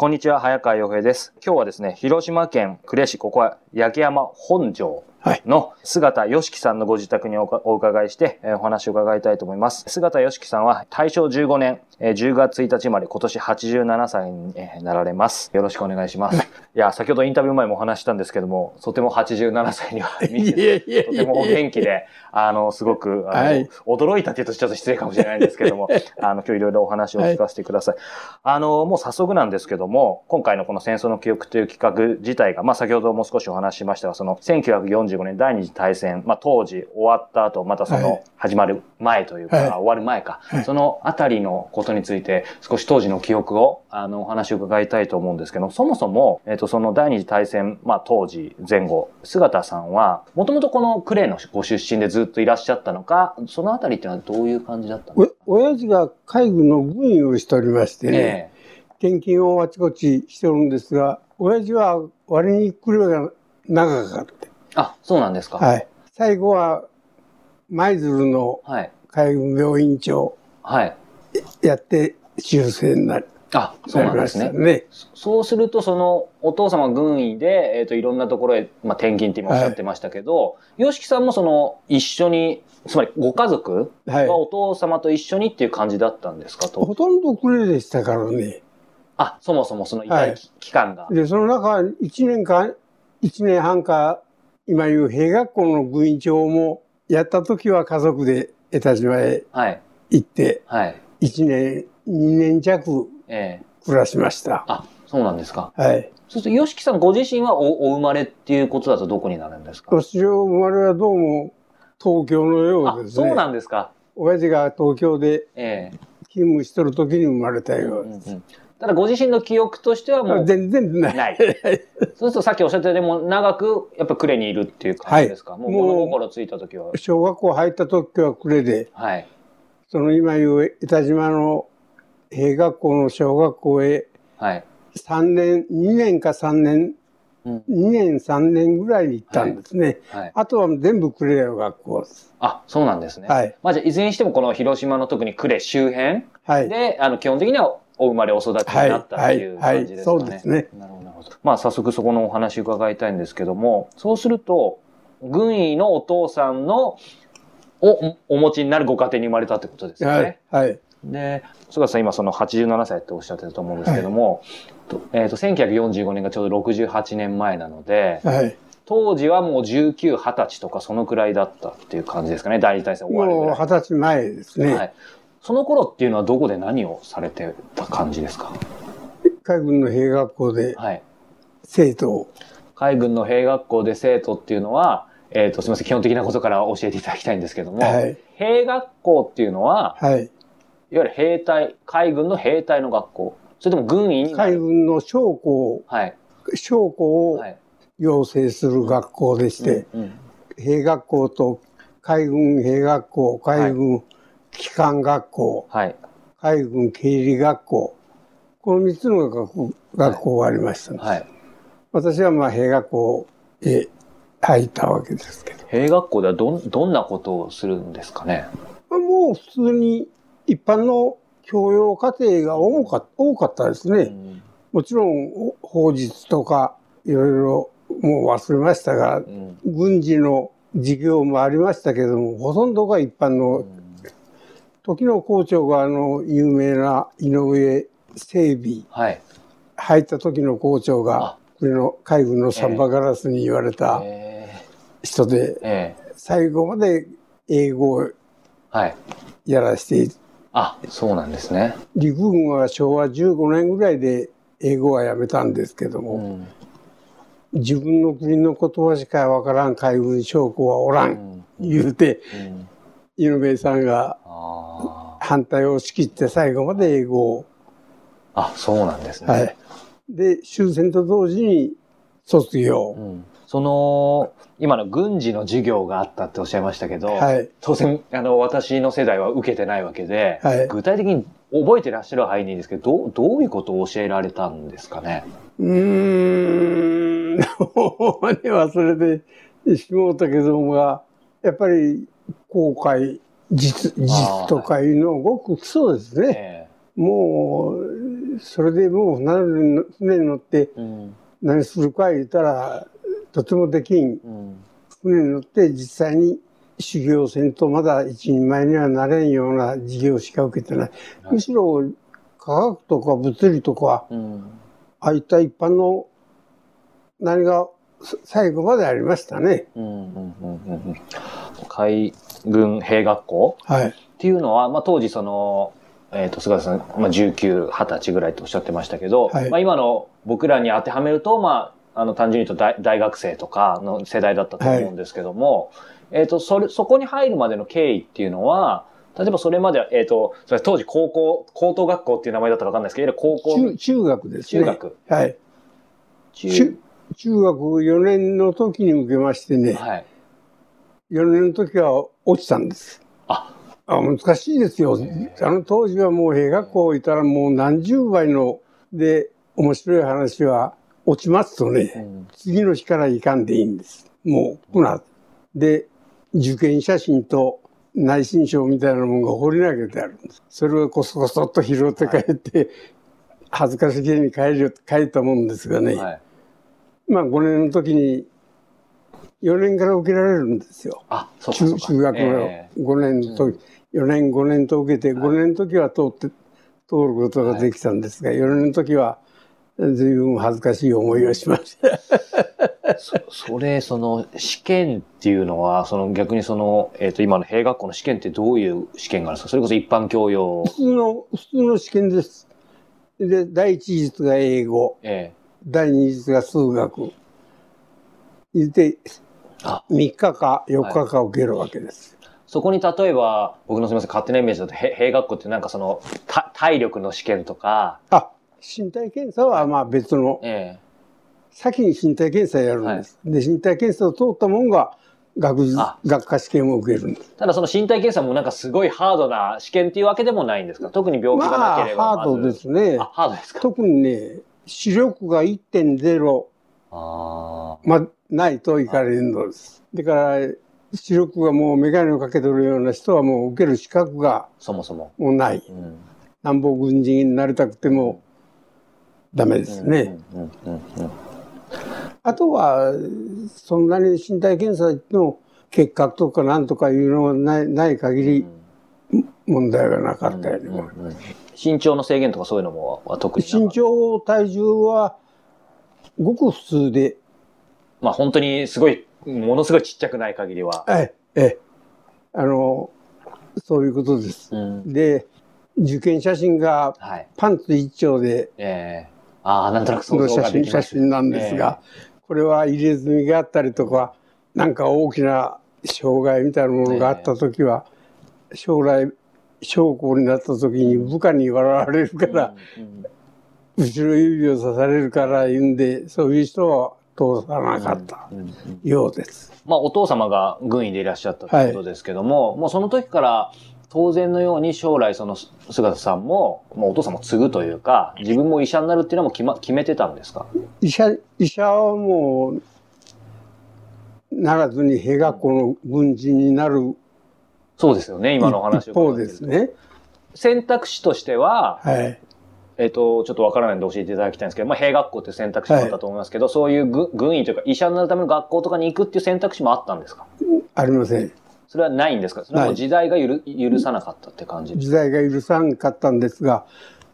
こんにちは、早川洋平です。今日はですね、広島県呉市、ここは焼山本庄。の姿よしきさんのご自宅にお伺いして、えーお話を伺いたいと思います。姿よしきさんは大正15年、えー10月1日生まれ、今年87歳にえーなられます。よろしくお願いします。いや、先ほどインタビュー前もお話ししたんですけども、とても87歳には見えてとてもお元気で、あの、すごく、あの、はい驚いたって言うとちょっと失礼かもしれないんですけども、あの、今日いろいろお話を聞かせてください。あの、もう早速なんですけども、今回のこの戦争の記憶という企画自体が、まあ先ほども少しお話ししましたが、その1945年第二次大戦、まあ当時終わった後、またそはのい。始まる前というか、はい。あ終わる前か、はい。そのあたりのことについて少し当時の記憶を、あの、お話を伺いたいと思うんですけど、そもそも、えっ、と、その第二次大戦、まあ当時前後、姿さんは、もともとこの呉のご出身でずっといらっしゃったのか、そのあたりっていうのはどういう感じだったんです親父が海軍の軍医をしておりましてね、え。転勤をあちこちしておるんですが、親父は割に来るが長かって。えあ、そうなんですか。はい。最後は舞鶴のはい。海軍病院長はい。やって修正になりあ、そうなんですね。ね。そうすると、その、お父様軍医で、えっ、と、いろんなところへ、まあ、転勤って今おっしゃってましたけど、よしきさんもその、一緒に、つまりご家族はいは。お父様と一緒にっていう感じだったんですかと？ほとんどくれでしたからね。あ、そもそもその、はい期期間が。で、その中、一年間、一年半か、今言う兵学校の軍医長も、やった時は家族で江田島へはい。行って、はい。一年、二年弱ええ暮らしました。あ、そうなんですか。はい。そうすると、よしきさんご自身はおお生まれっていうことだとどこになるんですか？私の生まれはどうも東京のよあう、ですね。そうなんですか。親父が東京でええ勤務しとる時に生まれたうんよううんです。うんただご自身の記憶としてはもう全然ない。ない。そうするとさっきおっしゃったようにもう長くやっぱ呉にいるっていう感じですか、もうもう物心ついた時は。小学校入った時は暮れで、はい。その今言う江田島の兵学校の小学校へはい。3年、2年か3年、うん。2年3年ぐらいに行ったんですね。はい。あとは全部呉の学校です。あ、そうなんですね。はい。まあじゃあいずれにしてもこの広島の特に呉周辺はい。で、あの基本的にはお生まれお育ちになったっていうはいはい感じですかね。そうですねなるほど、なるほど。まあ早速そこのお話伺いたいんですけども、そうすると、軍医のお父さんのおお持ちになるご家庭に生まれたってことですよね。はい。はい。で、菅田さん今その87歳っておっしゃってたと思うんですけども、とえっ、と、1945年がちょうど68年前なので、はい。当時はもう19、20歳とかそのくらいだったっていう感じですかね、第二次大戦終わるぐらい。もう二十歳前ですね。はい。その頃っていうのはどこで何をされてた感じですか？海軍の兵学校ではい。生徒を。海軍の兵学校で生徒っていうのは、えっ、と、すみません、基本的なことから教えていただきたいんですけども、はい。兵学校っていうのは、はい。いわゆる兵隊、海軍の兵隊の学校、それとも軍医にな海る。軍の将校、はい。将校をはい。養成する学校でして、うんうん兵学校と海軍兵学校、海軍機関学校、はい。海軍経理学校、この三つの学校学校がありました、ねはい。私はまあ兵学校へ入ったわけですけど。兵学校ではどん、どんなことをするんですかね？まあもう普通に一般の教養課程が多か多かったですね。うんもちろん法術とかいろいろもう忘れましたが、うん軍事の授業もありましたけども、ほとんどが一般の、時の校長があの有名な井上整備、はい。入った時の校長あが、これの海軍のサンバガラスに言われたえ人で、ー、え最後まで英語をーはい。やらせて、あ、そうなんですね。陸軍は昭和15年ぐらいで英語はやめたんですけども、うん。自分の国の言葉しかわからん海軍将校はおら、うんん。言うて、うん井上さんが反対を仕切って最後まで英語を、あ、そうなんですね。はい。で、終戦と同時に卒業。うん、その、今の軍事の授業があったっておっしゃいましたけど、はい。当然、あの、私の世代は受けてないわけで、はい具体的に覚えてらっしゃる範囲でいいんですけど、どう、どういうことを教えられたんですかね？うーん、ほ んまに忘れてしもうたけどもが、やっぱり公開、実、実とかいうのはごく基礎ですね。えもう、それでもう船に船に乗ってうん。何するか言ったら、とてもできん。うん。船に乗って実際に修行せんとまだ一人前にはなれんような授業しか受けてない。はいむしろ科学とか物理とか、うん。ああいった一般の何が最後までありましたね。うん。うん。うん。うん。海軍兵学校はい。っていうのは、まあ、当時その、えっ、と、菅田さん、まあ、19、20歳ぐらいとおっしゃってましたけど、はいまあ、今の僕らに当てはめると、まあ、あの、単純に言うと大大学生とかの世代だったと思うんですけども、えっ、と、それ、そこに入るまでの経緯っていうのは、例えばそれまでは、えっ、と、それ当時高校、高等学校っていう名前だったかわかんないですけど、高校、中中学ですね。中学。はい。中中中学4年の時に受けましてね、はい。4年の時は落ちたんです。あ、あ難しいですよ。あの当時はもう兵学校いたらもう何十倍ので面白い話は落ちますとうね、ん。次の日からいかんでいいんです。もう、こな。で、受験写真と内申書みたいなものが掘り投げてあるんです。それをこそこそっと拾って帰って、恥ずかしげに帰る、帰ったもんですがね、はい。まあ5年の時に4年から受けられるんですよ。あ、そう。中中学のえ5年の時、4年5年と受けて、5年の時は通って、通ることができたんですが、4年の時は随分恥ずかしい思いをしました。え そそれ、その、試験っていうのは、その逆にその、えっ、と、今の兵学校の試験ってどういう試験があるんですか？それこそ一般教養。普通の、普通の試験です。で、第一次術が英語、ええ第二次術が数学。言って、あ、3日か4日か受けるわけです。そこに例えば、僕のすみません、勝手なイメージだと、へ兵学校ってなんかその、た体力の試験とか、あ、身体検査はまあ別の、え先に身体検査やるんです。で、身体検査を通ったもんが学術あ。学科試験を受けるんです。えただその身体検査もなんかすごいハードな試験っていうわけでもないんですか？特に病気がまあ、なければハードですね。あ、。ハードですか？特にね、視力が1.0、ああ。ま、ないといかれるのです。だから、視力がもう眼鏡をかけてるような人はもう受ける資格がそもそも。もうない。うん。南北軍人になりたくてもダメですね。あとは、そんなに身体検査の結核とかなんとかいうのがないない限り問題がなかったように思いますうんうん身長の制限とかそういうのもは特に身長、体重はごく普通で、まあ本当にすごい、ものすごいちっちゃくない限りは。ええ、ええ、あの、そういうことです。うん。で、受験写真がはい。パンツ一丁でええああ、なんとなく想の写真像ができます。写真なんですが、これは入れ墨があったりとか、なんか大きな障害みたいなものがあったときは、将来、将校になったときに部下に笑われるから、うんうん後ろ指を刺されるから言うんで、そういう人は通さなかったようです。まあお父様が軍医でいらっしゃったということですけども、もうその時から当然のように将来その菅田さんも、もうお父様を継ぐというか、自分も医者になるっていうのも決,、ま、決めてたんですか？医者、医者はもう、ならずに兵学校の軍人になるそうですよね、今のお話を伺ってるとですね。選択肢としては、はい。えっ、と、ちょっとわからないんで教えていただきたいんですけど、まあ、兵学校っていう選択肢もあったと思いますけど、そういう軍軍医というか医者になるための学校とかに行くっていう選択肢もあったんですか？ありません。それはないんですか？それは時代がゆる許さなかったって感じ時代が許さんかったんですが、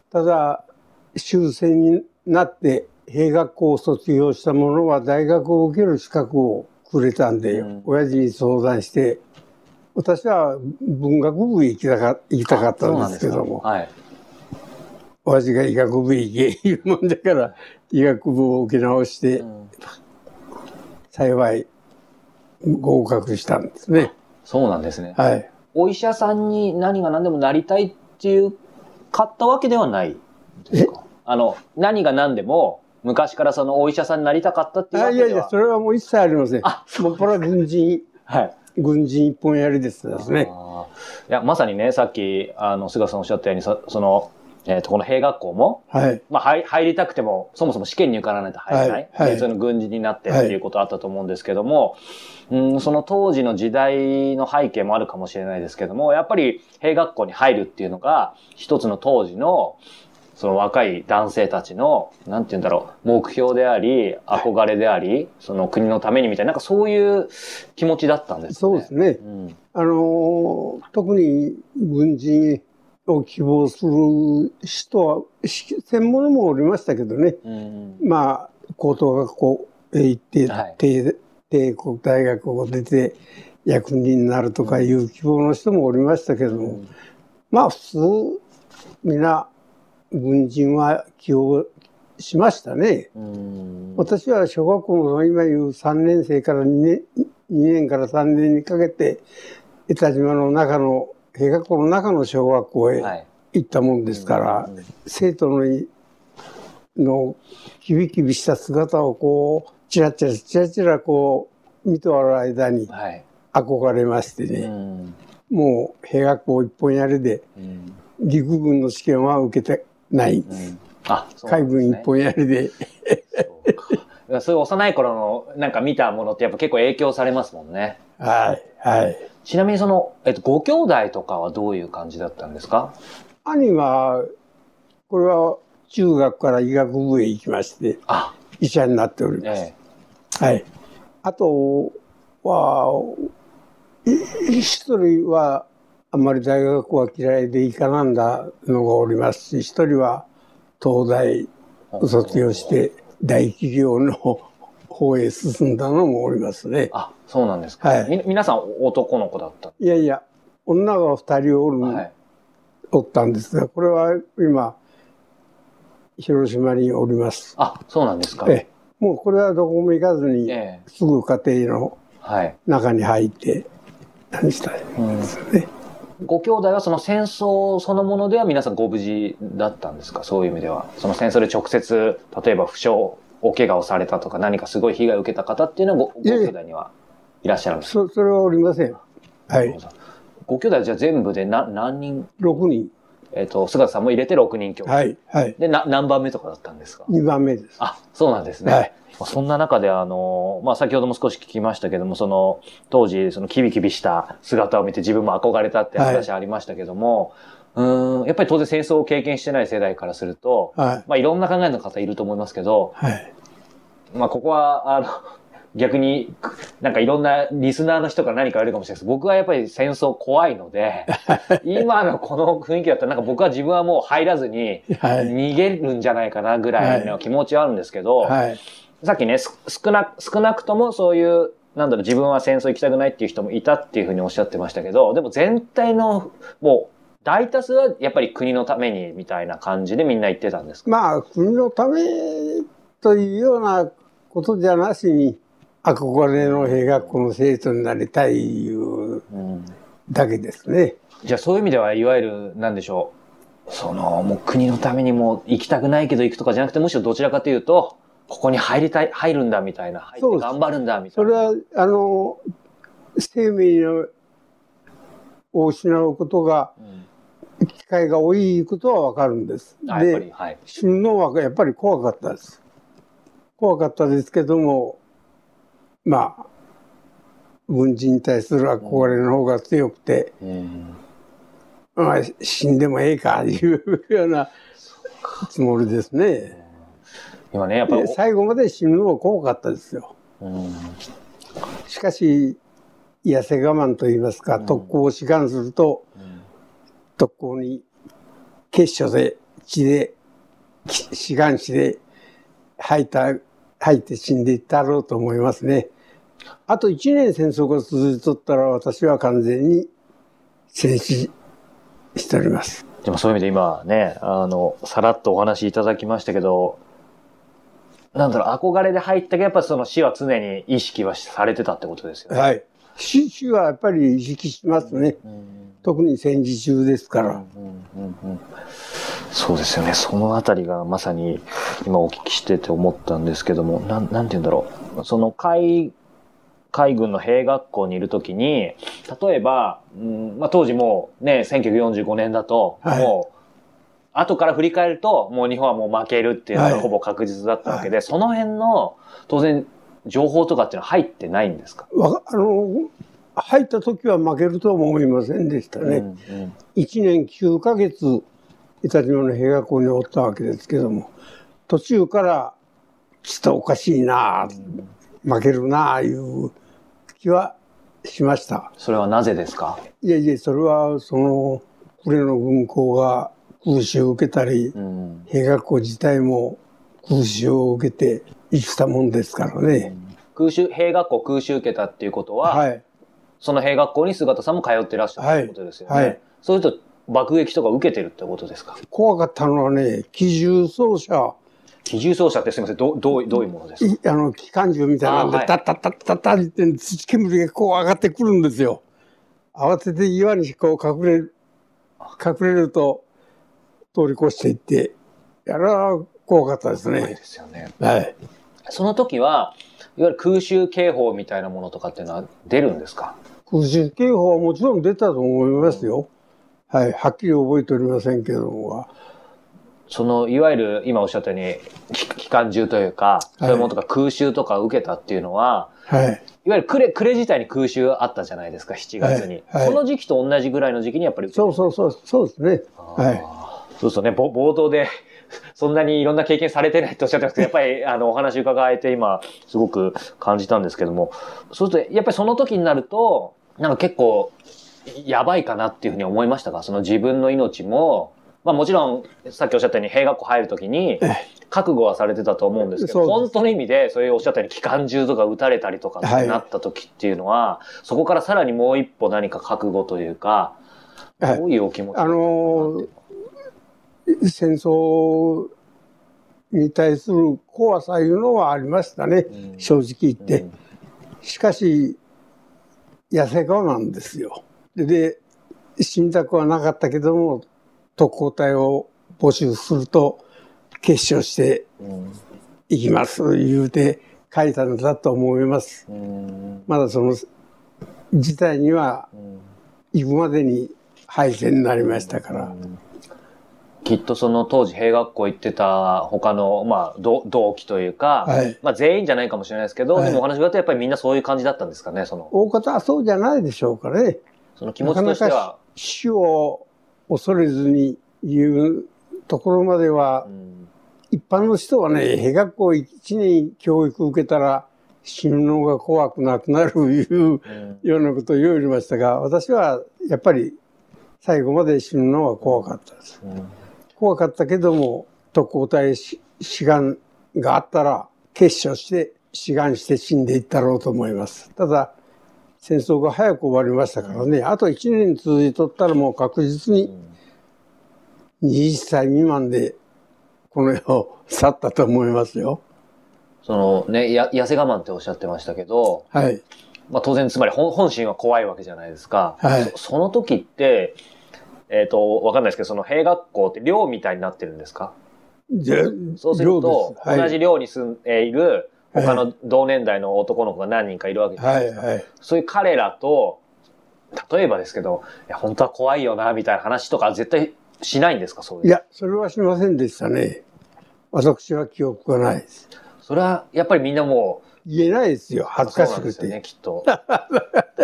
ただ、終戦になって兵学校を卒業した者は大学を受ける資格をくれたんで、うん。親父に相談して、私は文学部へ行きたか行きたかったんですけども、あそうなんです親父が医学部へ行け いうもんだから、医学部を受け直してうん幸い合格したんですね。そうなんですね。はい。お医者さんに何が何でもなりたいっていう、買ったわけではないですか？あの、何が何でも、昔からそのお医者さんになりたかったっていうわけでは？あいやいや、それはもう一切ありません。あ、もうこれは軍人、はい。軍人一本やりですですね。いや、まさにね、さっき、あの、菅さんおっしゃったように、そその、えっ、と、この兵学校も、はい。まあ、入入りたくても、そもそも試験に受からないと入れない。はいはいでその軍人になってっていうことあったと思うんですけども、うん、その当時の時代の背景もあるかもしれないですけども、やっぱり兵学校に入るっていうのが、一つの当時の、その若い男性たちの、なんて言うんだろう、目標であり、憧れであり、その国のためにみたいな、なんかそういう気持ちだったんですね。そうですね。うん。あの、特に軍人を希望する人は、し専門もおりましたけどね。うん。まあ、高等学校へ行って、はい帝帝国大学を出て役人になるとかいう希望の人もおりましたけども、まあ普通、皆、軍人は起用しましたね。うん。私は小学校の今言う3年生から2年 ,2 年から3年にかけて江田島の中の兵学校の中の小学校へはい。行ったもんですから、うん生徒のいのキビキビした姿をこうチラチラチラチラこう見ておる間にはい。憧れましてうね、ん。もう兵学校一本やりでうん。陸軍の試験は受けてないんです。うんあ、そうな海んですね軍一本やりでそうかそういう幼い頃のなんか見たものってやっぱ結構影響されますもんね。はいはいちなみにその、えっと、ご兄弟とかはどういう感じだったんですか？兄はこれは中学から医学部へ行きましてあ、医者になっております。えはい。あとは、い一人はあまり大学は嫌いで行かなんだのがおりますし、一人は東大え卒業して大企業の方へ進んだのもおりますね。あ、そうなんですか。はいみ皆さん男の子だった。いやいや、女が二人おる、はい。おったんですが、これは今、広島におります。あ、そうなんですか。ええもうこれはどこも行かずに、ええすぐ家庭のはい。中に入って、何したいうんですね。ご兄弟はその戦争そのものでは皆さんご無事だったんですか？そういう意味では。その戦争で直接、例えば負傷、お怪我をされたとか何かすごい被害を受けた方っていうのはごご兄弟にはいらっしゃるんですか？そそれはおりません。はい。ご兄弟じゃあ全部でな何人、6人。えっ、と、菅田さんも入れて6人兄弟。はい。はい。で、な、何番目とかだったんですか？2番目です。あ、そうなんですね。はい。そんな中で、あの、まあ、先ほども少し聞きましたけども、その、当時、その、キビキビした姿を見て自分も憧れたって話ありましたけども、うーん、やっぱり当然戦争を経験してない世代からすると、はい。まあ、いろんな考えの方いると思いますけど、はい。まあ、ここは、あの、逆に、なんかいろんなリスナーの人から何か言われるかもしれないです。僕はやっぱり戦争怖いので、今のこの雰囲気だったらなんか僕は自分はもう入らずにはい。逃げるんじゃないかなぐらいの気持ちはあるんですけど、はい。さっきね、す少な、少なくともそういう、なんだろう、自分は戦争行きたくないっていう人もいたっていうふうにおっしゃってましたけど、でも全体の、もう、大多数はやっぱり国のためにみたいな感じでみんな言ってたんですか？まあ、国のためというようなことじゃなしに、憧れの兵学校の生徒になりたいいううん。だけですね。じゃあそういう意味では、いわゆる、なんでしょう？その、もう国のためにもう行きたくないけど行くとかじゃなくて、むしろどちらかというと、ここに入りたい、入るんだみたいな、入って頑張るんだみたいな。それは、あの、生命のを失うことが、うん機会が多いことはわかるんです。で、はい。死ぬのはやっぱり怖かったです。怖かったですけども、まあ、軍人に対する憧れの方が強くて、うんまあ、死んでもええか、いうようなつもりですね。今ね、やっぱりで、最後まで死ぬのは怖かったですよ。うんしかし、痩せ我慢と言いますか、うん特攻を志願すると、うん特攻に結所で血でき志願死で吐いた吐いて死んでいったろうと思いますね。あと1年戦争が続いとったら私は完全に戦死しております。でもそういう意味で今ね、あの、さらっとお話しいただきましたけど、なんだろう、憧れで入ったけど、やっぱその死は常に意識はされてたってことですよね。はい。死死はやっぱり意識しますね。うん特に戦時中ですから。うんうんうんそうですよね。そのあたりがまさに今お聞きしてて思ったんですけども、なん、なんて言うんだろう。その海、海軍の兵学校にいるときに、例えば、うんまあ、当時もうね、1945年だと、はいもう、後から振り返ると、もう日本はもう負けるっていうのがはいほぼ確実だったわけで、その辺の、当然、情報とかっていうのは入ってないんですか？わあの入った時は負けるとは思いませんでしたね。うんうん1年9ヶ月板島の兵学校におったわけですけども、途中からちょっとおかしいな、負けるな、いう気はしました。それはなぜですか？いえいえ、それはその、呉の軍港が空襲を受けたり、うん。兵学校自体も空襲を受けて生きたもんですからね。空襲、兵学校空襲受けたっていうことは、はい。その兵学校に姿さんも通ってらっしゃるってことですよね。はいはいそうすると爆撃とか受けてるってことですか？怖かったのはね、機銃奏者、機銃奏者ってすみません、どどうどういうものですか？いあの、機関銃みたいなんで、あはいタッタッタッタッタッって土煙がこう上がってくるんですよ。慌てて岩にこう隠れる、隠れると通り越していって、やら怖かったです怖いねで。すよね。はい。その時は、いわゆる空襲警報みたいなものとかっていうのは出るんですか？空襲警報はもちろん出たと思いますよ。はい。はっきり覚えておりませんけども。その、いわゆる今おっしゃったように、機機関銃というか、そういうものとか空襲とか受けたっていうのは、はい。いわゆるクレ、クレ自体に空襲あったじゃないですか、7月に。はいはいその時期と同じぐらいの時期にやっぱりそうそうそう、そうですね。はい。い。そうそうね、ぼ冒頭で、そんなにいろんな経験されてないとおっしゃってますけど、やっぱりあのお話伺えて今、すごく感じたんですけども、そうすると、やっぱりその時になると、なんか結構、やばいかなっていうふうに思いましたか？その自分の命も、まあもちろん、さっきおっしゃったように兵学校入る時に、覚悟はされてたと思うんですけど、本当の意味で、そういうおっしゃったように機関銃とか撃たれたりとかはいになった時っていうのは、そこからさらにもう一歩何か覚悟というか、はい。どういうお気持ちだあのー戦争に対する怖さいうのはありましたね、うん正直言って。うんしかし、痩せ我慢ですよ。で、で死にたくはなかったけども、特攻隊を募集すると、決勝してうんいきます、言うて書いたのだと思います。うんまだその事態にはうん行くまでに敗戦になりましたから。きっとその当時兵学校行ってた他の、まあ、同同期というか、はいまあ全員じゃないかもしれないですけど、はいでもお話があってやっぱりみんなそういう感じだったんですかね、その、大方はそうじゃないでしょうかね。その気持ちとしてなかなはか。死を恐れずに言うところまではう、ん一般の人はね、兵学校一年教育受けたら死ぬのが怖くなくなるいううんようなことを言われましたが、私はやっぱり最後まで死ぬのは怖かったです。うん怖かったけども、特攻隊し志願があったら、結所して志願して死んでいったろうと思います。ただ、戦争が早く終わりましたからね、あと1年続いとったらもう確実に20歳未満でこの世を去ったと思いますよ。そのね、や痩せ我慢っておっしゃってましたけど、はい。まあ当然つまり本本心は怖いわけじゃないですか。はいそその時って、えっ、と、わかんないですけど、その兵学校って寮みたいになってるんですか？じゃそうすると、寮です同じ寮に住んでいる他の同年代の男の子が何人かいるわけじゃないですか。はいはい。そういう彼らと、例えばですけど、いや、本当は怖いよな、みたいな話とか絶対しないんですか、そういう。いや、それはしませんでしたね。私は記憶がないです。それは、やっぱりみんなも言えないですよ。う、恥ずかしくそうなんですよね、て。きっと。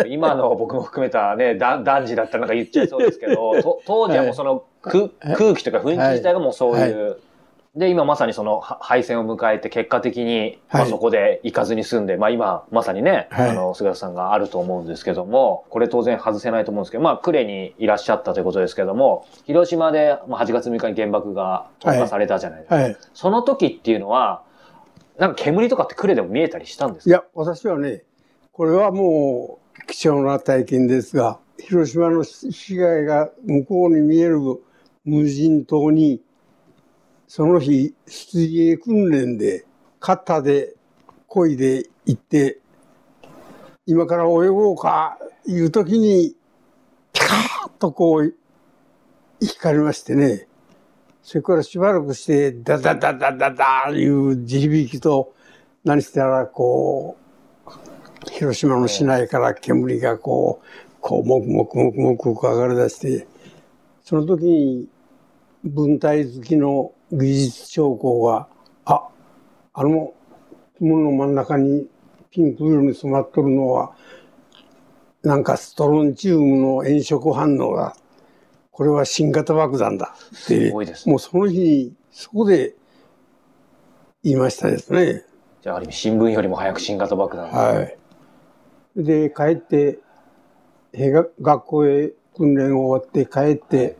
今の僕も含めたね、だ男児だったらなんか言っちゃいそうですけど、と当時はもうその空,、空気というか雰囲気自体がもうそういう。で、今まさにそのは敗戦を迎えて結果的に、まあ、はいそこで行かずに住んで、まあ今まさにね、はいあの、菅田さんがあると思うんですけども、これ当然外せないと思うんですけど、まあ呉にいらっしゃったということですけども、広島でまあ8月6日に原爆が投下されたじゃないですか。はい。その時っていうのは、なんか煙とかって呉でも見えたりしたんですいや、私はね、これはもう貴重な体験ですが、広島の市街が向こうに見える無人島に、その日、水泳訓練で、肩で、漕いで行って、今から泳ごうか、いう時に、ピカーッとこう、光りましてね、それからしばらくして、ダダダダダダいう地響きと、何したらこう、広島の市内から煙がこう、こう、もくもくもくもく上がり出して、その時に、文体好きの技術将校が、あ、あの雲の真ん中にピンク色に染まっとるのは、なんかストロンチウムの炎色反応だ。これは新型爆弾だって、すごいですね。もうその日に、そこで言いましたですね。じゃあ、ある意味新聞よりも早く新型爆弾。はい。で、帰って、兵学学校へ訓練終わって帰って、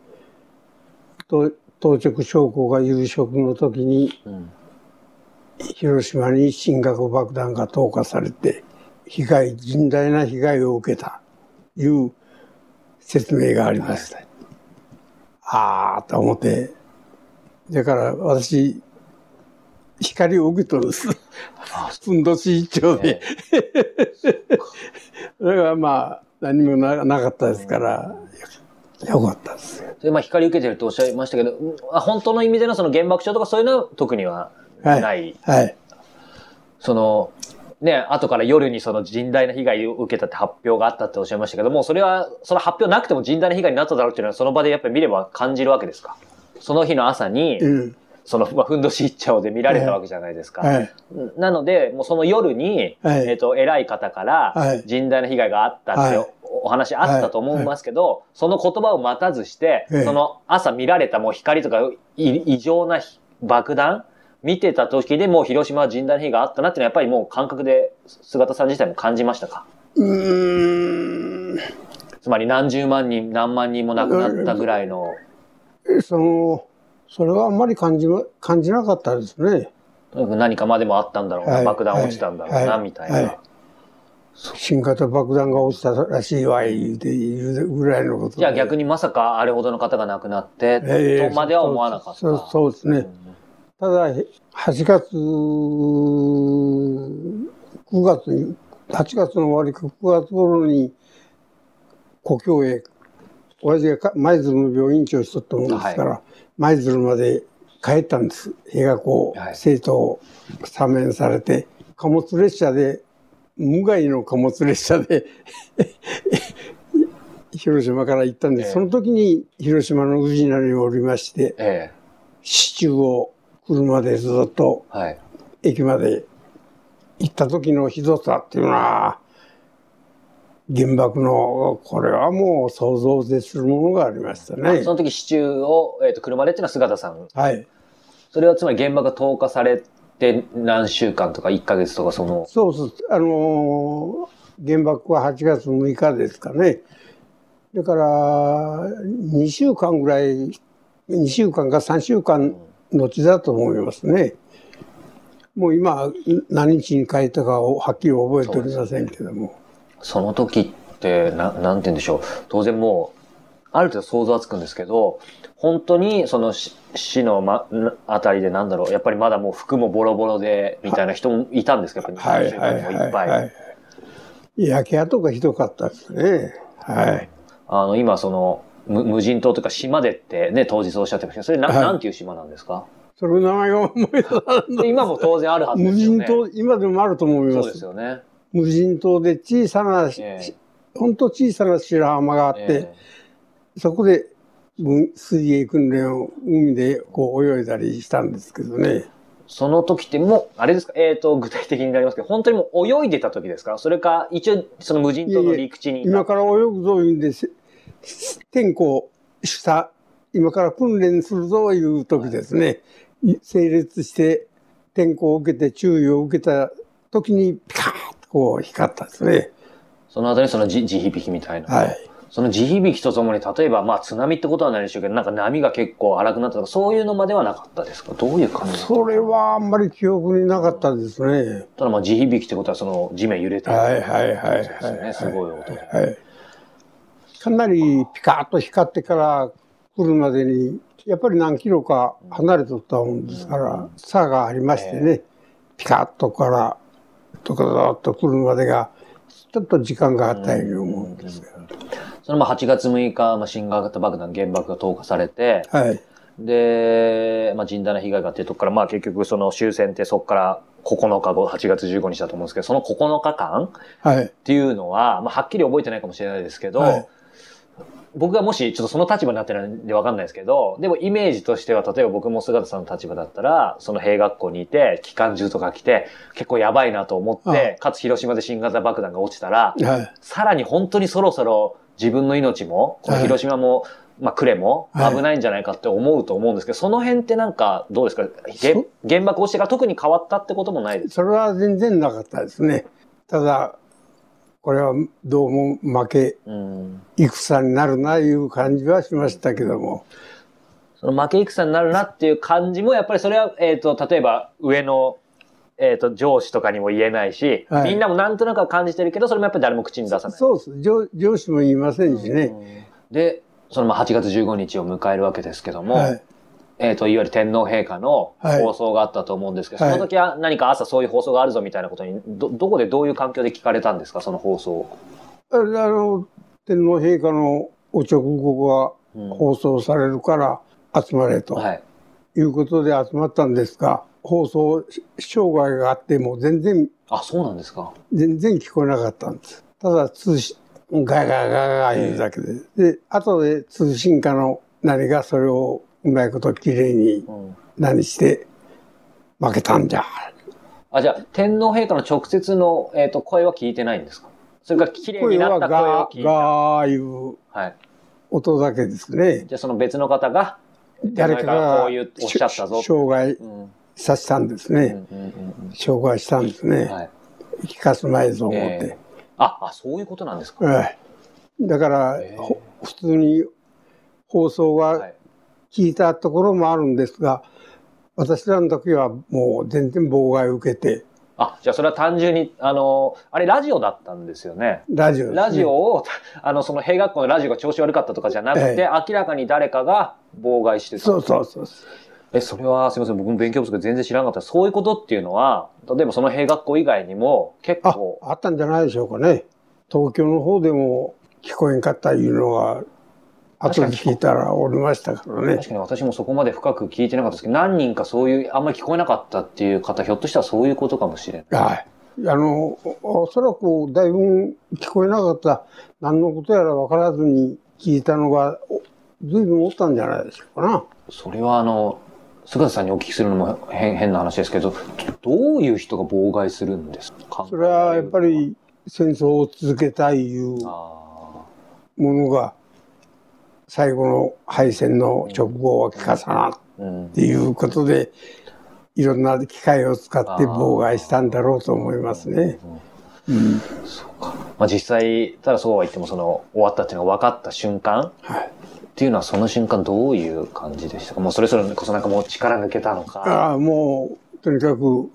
と当直将校が夕食の時に、うん。広島に新型爆弾が投下されて、被害、甚大な被害を受けた、いう説明がありました。ああ、と思って、だから私、光を受け取るんです。ふんどし一丁で。だからまあ、何もななかったですから、よかったです。で、まあ、光受けてるとおっしゃいましたけど、うんあ本当の意味でのその原爆症とかそういうのは特にははいない。はい。その、ね、後から夜にその甚大な被害を受けたって発表があったっておっしゃいましたけども、それは、その発表なくても甚大な被害になっただろうっていうのはその場でやっぱり見れば感じるわけですか？その日の朝に、うん。その、まあ、ふんどし一丁で見られたわけじゃないですか。はい。なので、もうその夜に、はい。えっ、と、偉い方からはい、甚大な被害があったってはい。おお話あったと思いますけど、その言葉を待たずして、ええ。その朝見られたもう光とかい異常な爆弾見てた時でもう広島は甚大な被害があったなっていうのはやっぱりもう感覚で姿さん自体も感じましたか？うーん。つまり何十万人、何万人も亡くなったぐらいの、その、それはあんまり感じま、感じなかったですね。何かまでもあったんだろうな、はい爆弾落ちたんだろうな、はいみたいな。はい新型爆弾が落ちたらしいわ、言うて言うぐらいのことで。じゃあ逆にまさかあれほどの方が亡くなって、ええとまでは思わなかった。そうですね。ただ、8月、9月に、8月の終わりか9月頃に、故郷へ、親父がか舞鶴の病院長しとったもんですから、舞鶴まで帰ったんです。兵学校はい、生徒を左面されて、貨物列車で、無害の貨物列車で、広島から行ったんで、ええ。その時に広島の宇品におりまして、え。市中を車でずっと。駅まで行った時のひどさっていうのは、原爆の、これはもう想像を絶するものがありましたねそ。の時支柱を、えっと車でっていうのは姿さん。はい。それはつまり原爆が投下されて何週間とか1ヶ月とかその、そうそう。あのー原爆は8月6日ですかね。だから、2週間ぐらい、2週間か3週間後だと思いますね。もう今、何日に書いたかをはっきり覚えておりませんけども。その時って、ななんて言うんでしょう。当然もう、ある程度想像はつくんですけど、本当にその市市の、ま、あたりでなんだろう、やっぱりまだもう服もボロボロで、みたいな人もいたんですか？やっぱはいり何週間にもいっぱい。はいはい。焼け跡がひどかったですね。はい。あの、今その、無無人島とか島でってね、当日おっしゃってましたけど、それな,、はい。なんていう島なんですか？その名前が思い出さない。で今も当然あるはずで無すよね。人島、今でもあると思いま。そうですすよね。無人島で小さな、ええ。本当小さな白浜があって、えそこで軍水泳訓練を海でこう泳いだりしたんですけどね。その時ってもう、あれですか、えっ、と、具体的になりますけど、本当にもう泳いでた時ですか？それか、一応、その無人島の陸地に今から泳ぐぞいうんで、せ天候した、今から訓練するぞいう時ですね。整列して天候を受けて注意を受けた時にピカーッとこう光ったですね。その後にその地地響きみたいな。はい。その地響きとともに、例えば、まあ、津波ってことはないでしょうけど、なんか波が結構荒くなったとか、そういうのまではなかったですか？どういう感じ？それはあんまり記憶になかったですね。ただまあ、地響きってことは、その地面揺れてるはいはいはいはいですよね。すごい音で。はい。かなりピカッと光ってから来るまでに、やっぱり何キロか離れとったもんですから、差がありましてね、ピカッとから、とかだっと来るまでが、ちょっと時間があったように思うんですが。そのまあ8月6日、まあ、新型爆弾原爆が投下されて、はい。で、まあ、甚大な被害があってとこから、まあ、結局その終戦ってそこから9日後、8月15日だと思うんですけど、その9日間はい。っていうのは、まあ、はっきり覚えてないかもしれないですけど、はい僕がもしちょっとその立場になってるんでわかんないですけど、でもイメージとしては、例えば僕も姿さんの立場だったら、その兵学校にいて、機関銃とか来て、結構やばいなと思って、かつ広島で新型爆弾が落ちたら、はい。さらに本当にそろそろ自分の命も、この広島もまあ、呉もはい。危ないんじゃないかって思うと思うんですけど、その辺ってなんか、どうですか？原爆落ちてから特に変わったってこともないですそれは全然なかったですね。ただ、これはどうも負けうん。戦になるないう感じはしましたけども。その負け戦になるなっていう感じも、やっぱりそれは、えっ、と、例えば上の、えっ、と、上司とかにも言えないし、はいみんなもなんとなくは感じてるけど、それもやっぱり誰も口に出さない。そうです。上上司も言いませんしね。で、そのまあ8月15日を迎えるわけですけども、はい。えっ、と、いわゆる天皇陛下のはい放送があったと思うんですけど、はいその時は何か朝そういう放送があるぞみたいなことに、ど、どこでどういう環境で聞かれたんですか、その放送を。あの、天皇陛下のお直後うんが放送されるから集まれとはい。いうことで集まったんですが、放送障害があっても全然、あ、そうなんですか。全然聞こえなかったんです。ただ通信、ガガガガガ言うだけで。で、後で通信課の何がそれをうまいこときれいにうん何して負けたんじゃ。あ、じゃあ、天皇陛下の直接の、えっ、と、声は聞いてないんですか？それから綺麗になった声をガ聞いた。ガーいうはい。音だけですね。じゃあ、その別の方が、誰かがこがういうおっしゃったぞ。障害うんさせたんですね。障害したんですね。うんはい。聞かすまいぞ思っえて。あ、あ、そういうことなんですか？はいだから、えーほ普通に放送は。はい聞いたところもあるんですが、私らの時はもう全然妨害を受けて、あ、じゃあそれは単純に、あの、あれラジオだったんですよね。ラジオねラジオを、あの、その兵学校のラジオが調子悪かったとかじゃなくて、え明らかに誰かが妨害してた。そうそうそう。え、それはすみません、僕も勉強不足で全然知らなかった。そういうことっていうのは、例えばその兵学校以外にも結あ構、、あったんじゃないでしょうかね。東京の方でも聞こえんかったいうのは、後で聞いたらおりましたからね確。かに私もそこまで深く聞いてなかったですけど、何人かそういう、あんまり聞こえなかったっていう方、ひょっとしたらそういうことかもしれない。はい。あの、おおそらくだいぶ聞こえなかった、何のことやら分からずに聞いたのが、お随分おったんじゃないでしょうかな。それはあの、菅田さんにお聞きするのも変変な話ですけど、どういう人が妨害するんですか？それはやっぱり戦争を続けたいいうあものが、最後の敗戦の直後は聞かさなっていうことで、いろんな機械を使って妨害したんだろうと思いますね。うんまあ実際、ただそうは言ってもその終わったっていうのが分かった瞬間はいっていうのはその瞬間どういう感じでしたか？もうそれぞれこそなんかもう力抜けたのか。ああもうとにかく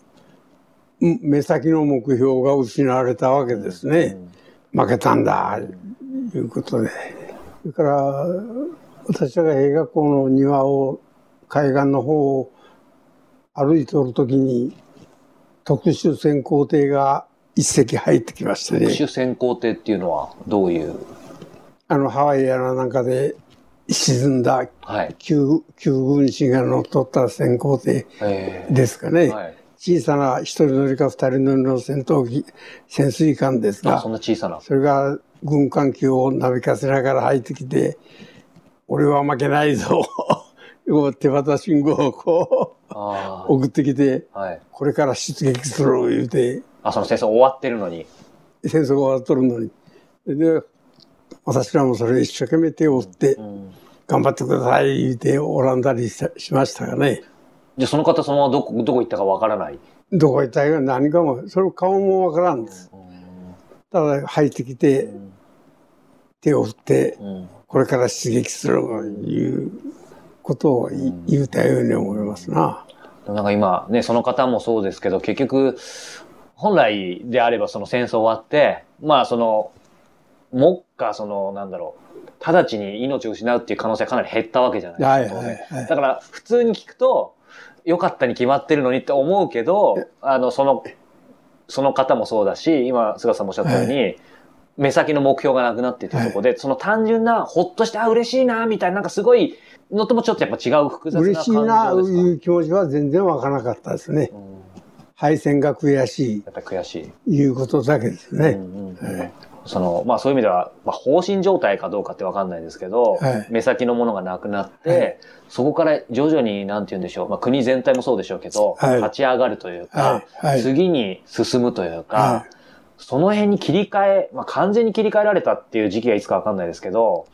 うん目先の目標が失われたわけですね。負けたんだいうことで。それから私が兵学校の庭を海岸の方を歩いておるときに特殊潜航艇が一隻入ってきましてね。特殊潜航艇っていうのはどういう、あのハワイやらなんかで沈んだはい。旧旧軍師が乗っ取った潜航艇えですかね。ーはい。小さな一人乗りか二人乗りの戦闘機、潜水艦ですあ、がそん、な小さな。それが軍艦機をなびかせながら入ってきて、俺は負けないぞ。こう手渡し信号をこあう送ってきて、あ。はい。これから出撃する言うて、あ、その戦争終わってるのに。戦争が終わっとるのに。で、私らもそれ一生懸命手を打ってう、ん。頑張ってください言うてオランダにししましたがね。じゃあその方そのままどこ、どこ行ったかわからない？どこ行ったか何かも、それ顔もわからんです。ただ入ってきて、手を振って、うん。これから出撃するということをい言うたように思いますな。なんか今ね、その方もそうですけど、結局、本来であればその戦争終わって、まあその、目下その、なんだろう、直ちに命を失うっていう可能性はかなり減ったわけじゃないですか。はいはいはいだから普通に聞くと、良かったに決まってるのにって思うけど、あの、その、その方もそうだし、今、菅さんもおっしゃったように、目先の目標がなくなっていて、はいそこで、その単純な、ほっとして、あ、嬉しいな、みたいな、なんかすごいのともちょっとやっぱ違う複雑な嬉しいなですか？いう気持ちは全然わからなかったですね。うん。敗戦が悔しやっぱり悔しい。いいうことだけですね。うんうん。はいその、まあそういう意味では、まあ放心状態かどうかってわかんないですけど、はい。目先のものがなくなって、はい。そこから徐々に、なんて言うんでしょう、まあ国全体もそうでしょうけど、はい。立ち上がるというか、次に進むというか、はその辺に切り替え、まあ、完全に切り替えられたっていう時期がいつかわかんないですけど、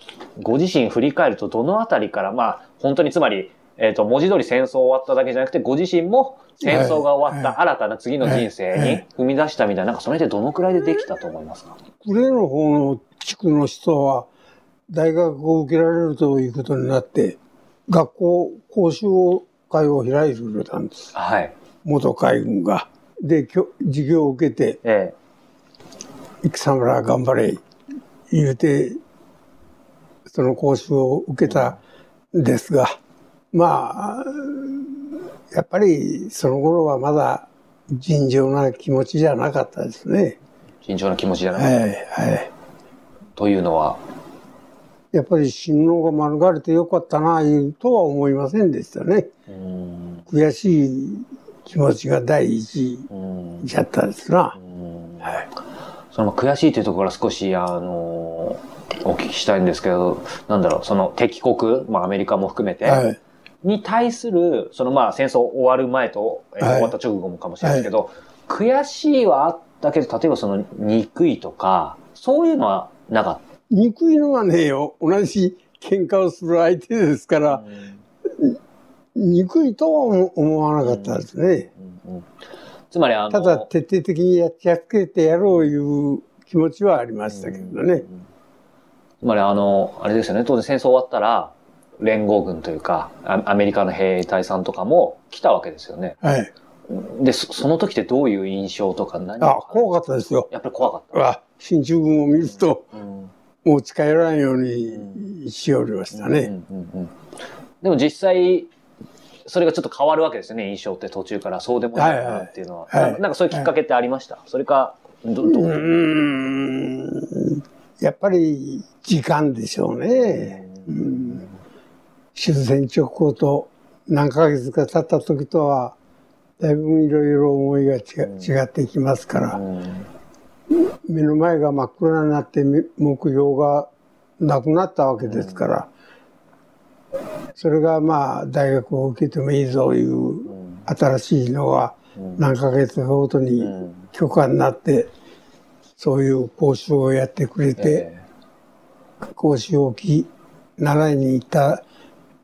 ご自身振り返るとどのあたりから、まあ、本当につまり、えっ、と、文字通り戦争終わっただけじゃなくて、ご自身も戦争が終わった新たな次の人生に踏み出したみたいな、なんかその辺ってどのくらいでできたと思いますか？呉の方の地区の人は、大学を受けられるということになって、学校講習会を開いてくれたんです。はい。元海軍が。で、授業を受けて、え戦村頑張れ、言うて、その講習を受けたんですが、まあ、やっぱりその頃はまだ尋常な気持ちじゃなかったですね。え慎重な気持ちじゃない、はい、はい。というのは、やっぱり親王が免れてよかったな、とは思いませんでしたね。悔しい気持ちが第一うーん、じゃったですなう。んはい。そのまあ悔しいというところから少し、あのお聞きしたいんですけど、なんだろう、その敵国、まあアメリカも含めて、はい。に対する、そのまあ戦争終わる前と、えーはい終わった直後もかもしれないですけど、悔しいはあったけど、例えばその憎いとか、そういうのはなかっ憎いのはね、同じ喧嘩をする相手ですかた。ら、憎いとは思思わなかったですね。うんうんつまりあの、ただ徹底的にやっつけてやろういう気持ちはありましたけどね。つまりあの、あれですよね、当然戦争終わったら、連合軍というか、アアメリカの兵隊さんとかも来たわけですよね。はい。で、そその時ってどういう印象とか何あ、怖かったですよ。やっぱり怖かった。あ、進駐軍を見ると、うんもう近寄らんようにしおりましたね。でも実際、それがちょっと変わるわけですよね、印象って途中からそうでもないなっていうのは。はいはいなんかそういうきっかけってありました、それか、ど、ど、う？ーん。やっぱり時間でしょうね。うん終戦直後と何ヶ月か経った時とは、だいぶいろいろ思いが違違ってきますから、うん。目の前が真っ暗になってめ目標がなくなったわけですから、それがまあ大学を受けてもいいぞいううん。新しいのがうん。何ヶ月かごとにうん。許可になって、そういう講習をやってくれて、え講習をき習いに行った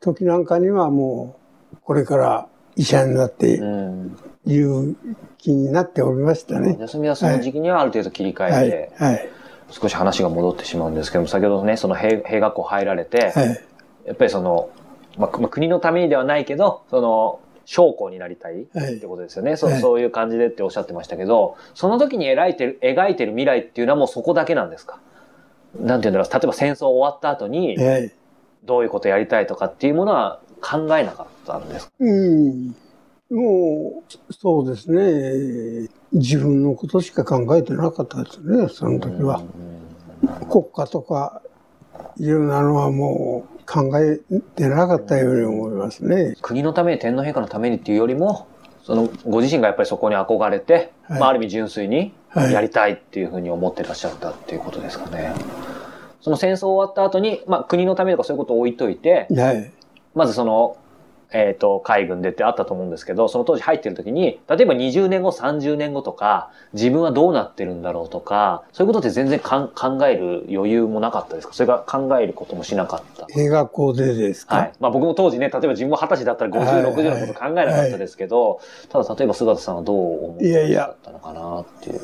時なんかにはもうこれから医者になっえてうん。いう気になっておりましたね。休みはその時期にはある程度切り替はいえて、、はい、少し話が戻ってしまうんですけども、先ほどね、その兵兵学校入られて、はい、やっぱりその、まあ、まあ国のためにではないけど、その、将校になりたいはい。ってことですよね。そうはい。そういう感じでっておっしゃってましたけど、その時に描いてる、描いてる未来っていうのはもうそこだけなんですか？なんて言うんだろう、例えば戦争終わった後に、はい。どういうことやりたいとかっていうものは考えなかったんですか？うん。もう、そうですね。自分のことしか考えてなかったですね、その時は。国家とかいうなのはもう考えてなかったように思いますね。国のために天皇陛下のためにっていうよりも、そのご自身がやっぱりそこに憧れて、はいまあある意味純粋にはいやりたいっていうふうに思ってらっしゃったっていうことですかね。その戦争終わった後に、まあ国のためとかそういうことを置いといて、はい。まずその、えっ、と、海軍でってあったと思うんですけど、その当時入ってる時に、例えば20年後、30年後とか、自分はどうなってるんだろうとか、そういうことって全然考える余裕もなかったですか？それが考えることもしなかった。映画校でですか、はい。まあ僕も当時ね、例えば自分も二十歳だったら50、はいはい60のこと考えなかったですけど、ただ例えば姿さんはどう思っていやいやらったのかなっていう。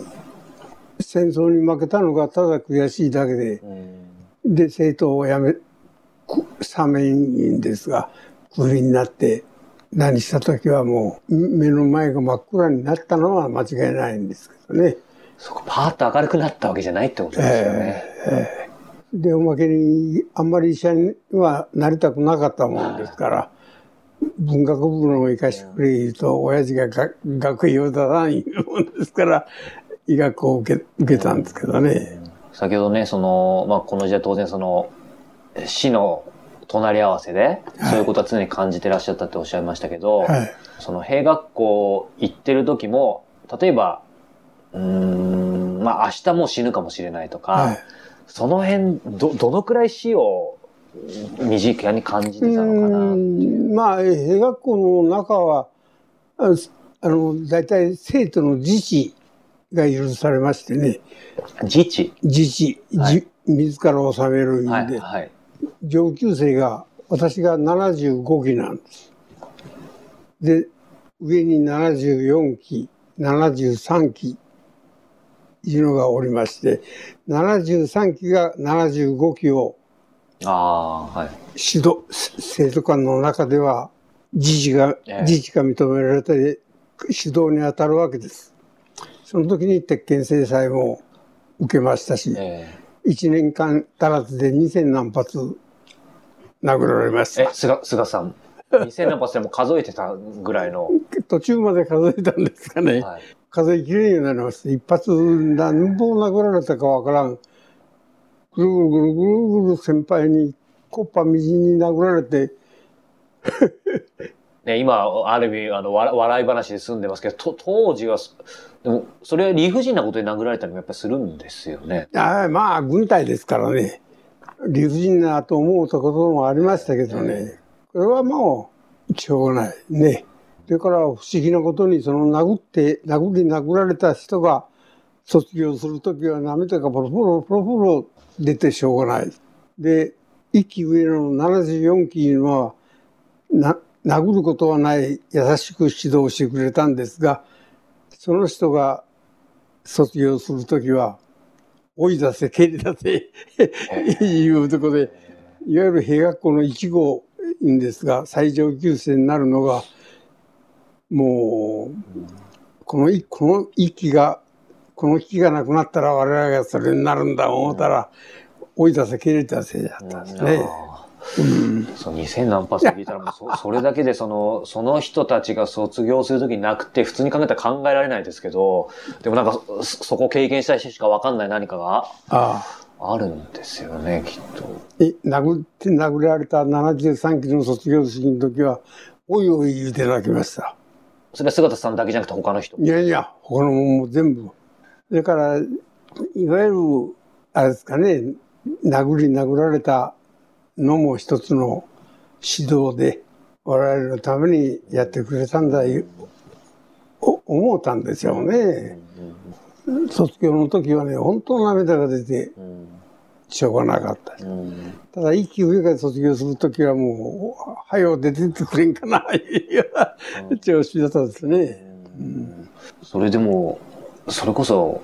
戦争に負けたのがただ悔しいだけで、うんで、政党を辞め、く寒いんですが、クビになって、何した時はもう、目の前が真っ暗になったのは間違いないんですけどね。そこパーッと明るくなったわけじゃないってことですよね。で、おまけに、あんまり医者にはなりたくなかったもんですから、文学部の行かしてくれ言うと、親父がが学位を出さんいうもんですから、医学校を受け受けたんですけどね。先ほどね、その、まあこの時代当然その、死の隣り合わせで、そういうことは常に感じてらっしゃったっておっしゃいましたけど、はい。その兵学校行ってる時も、例えば、うーん、まあ明日もう死ぬかもしれないとか、はい。その辺、ど、どのくらい死を身近に感じてたのかなっていう。うんまあ、兵学校の中は、ああの、大体生徒の自治が許されましてね、自治。自治、はいじ自ら治める意はい。はい。上級生が、私が75期なんです。で、上に74期、73期、いうのがおりまして、73期が75期をああ、はい。指導、生徒官の中では自治が、ええ自治が認められて指導に当たるわけです。その時に鉄拳制裁も受けましたし、え1年間足らずで2000何発殴られましええ、た。菅、菅さん。2000何発でも数えてたぐらいの。途中まで数えたんですかね。はい。数えきれんようになりました。一発何本殴られたかわからん。ぐるぐるぐるぐるぐる先輩にコッパみじんに殴られて、ね、今、ある意味、あの、笑笑い話で済んでますけど、と当時は、でも、それは理不尽なことで殴られたりもやっぱりするんですよね。ああまあ軍隊ですからね。理不尽なと思うところもありましたけどね。これはもうしょうがないね。それから不思議なことにその殴って殴り殴られた人が卒業する時は涙がポロポロポロポロ出てしょうがない。で一期上の74期のはな殴ることはない優しく指導してくれたんですがその人が卒業する時は追い出せ、蹴り出せ、いうところで、いわゆる兵学校の1号んですが、最上級生になるのが、もう、このい、この一期が、この期がなくなったら我々がそれになるんだ思ったら、追い出せ、蹴り出せやったんですね。あーそう2000何発って聞いたらもうそ それだけでそのその人たちが卒業するときになくて普通に考えたら考えられないですけどでもなんかそそこを経験した人しか分かんない何かがああるんですよねきっと。あ。え、殴って殴られた73期の卒業式の時は、おいおい言うて泣きました。それは姿さんだけじゃなくて他の人も？いやいや、他のもんも全部。だから、いわゆる、あれですかね、殴り殴られたのも一つの指導で、我々のためにやってくれたんだ、い思ったんですよね。卒業の時はね、本当涙が出て、しょうがなかった。うんただ、一期上から卒業する時はもう、はよ出てってくれんかな、いう調子だったですね。それでもそれこそ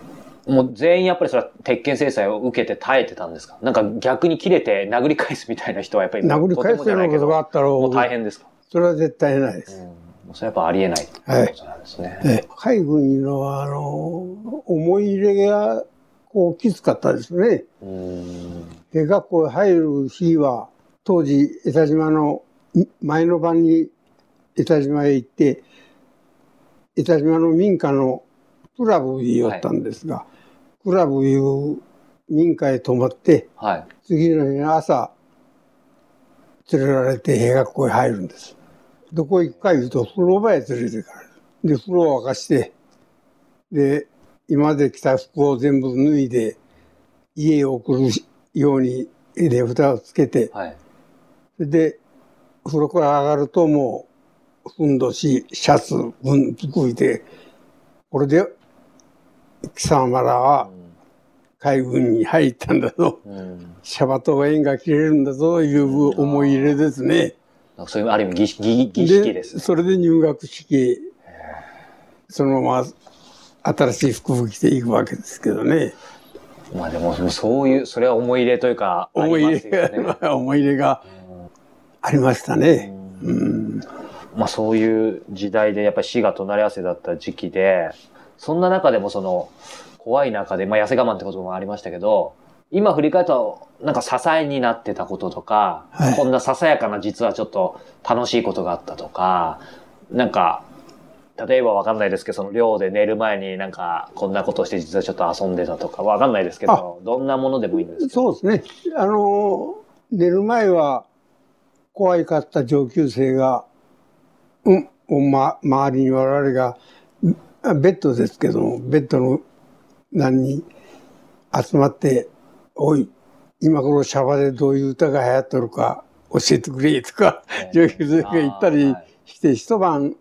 もう全員やっぱりそれは鉄拳制裁を受けて耐えてたんですか？なんか逆に切れて殴り返すみたいな人はやっぱり殴り返すようなことがあったら、もう大変ですか、それは絶対ないです。うん、それはやっぱありえないってことなんですね。え海軍のは、あの、思い入れが、こう、きつかったですね。うんで、学校へ入る日は、当時、江田島の、ん前の晩に江田島へ行って、江田島の民家のクラブに寄ったんですが、クラブいう民家へ泊まって、はい。次の日の朝、連れられて兵学校へ入るんです。どこ行くか言うと、風呂場へ連れて行かれる。で、風呂を沸かして、で、今まで着た服を全部脱いで、家へ送るように、で、蓋をつけて、はい。それで、風呂から上がるともう、ふんどし、シャツ、分、服いて、これで、貴様らは海軍に入ったんだぞ。うん。うんシャバとが縁が切れるんだぞという思い入れですね。なんかそういうある意味儀式儀儀式ですね。それで入学式、そのまま新しい服を着ていくわけですけどね。まあでもそういう、それは思い入れというか、あ思いり入れ。が、思い入れがありましたね。うん。まあそういう時代でやっぱり死が隣り合わせだった時期で、そんな中でもその怖い中で、まあ痩せ我慢ってこともありましたけど、今振り返るとなんか支えになってたこととか、はいこんなささやかな実はちょっと楽しいことがあったとか、なんか、例えばわかんないですけど、その寮で寝る前になんかこんなことをして実はちょっと遊んでたとかわかんないですけど、どんなものでもいいんです。そうですね。あの、寝る前は怖いかった上級生が、うん、おま、周りに我々が、あベッドですけども、ベッドの何に集まって、おい、今頃シャバでどういう歌が流行っとるか教えてくれとか、上級生が言ったりして、一晩、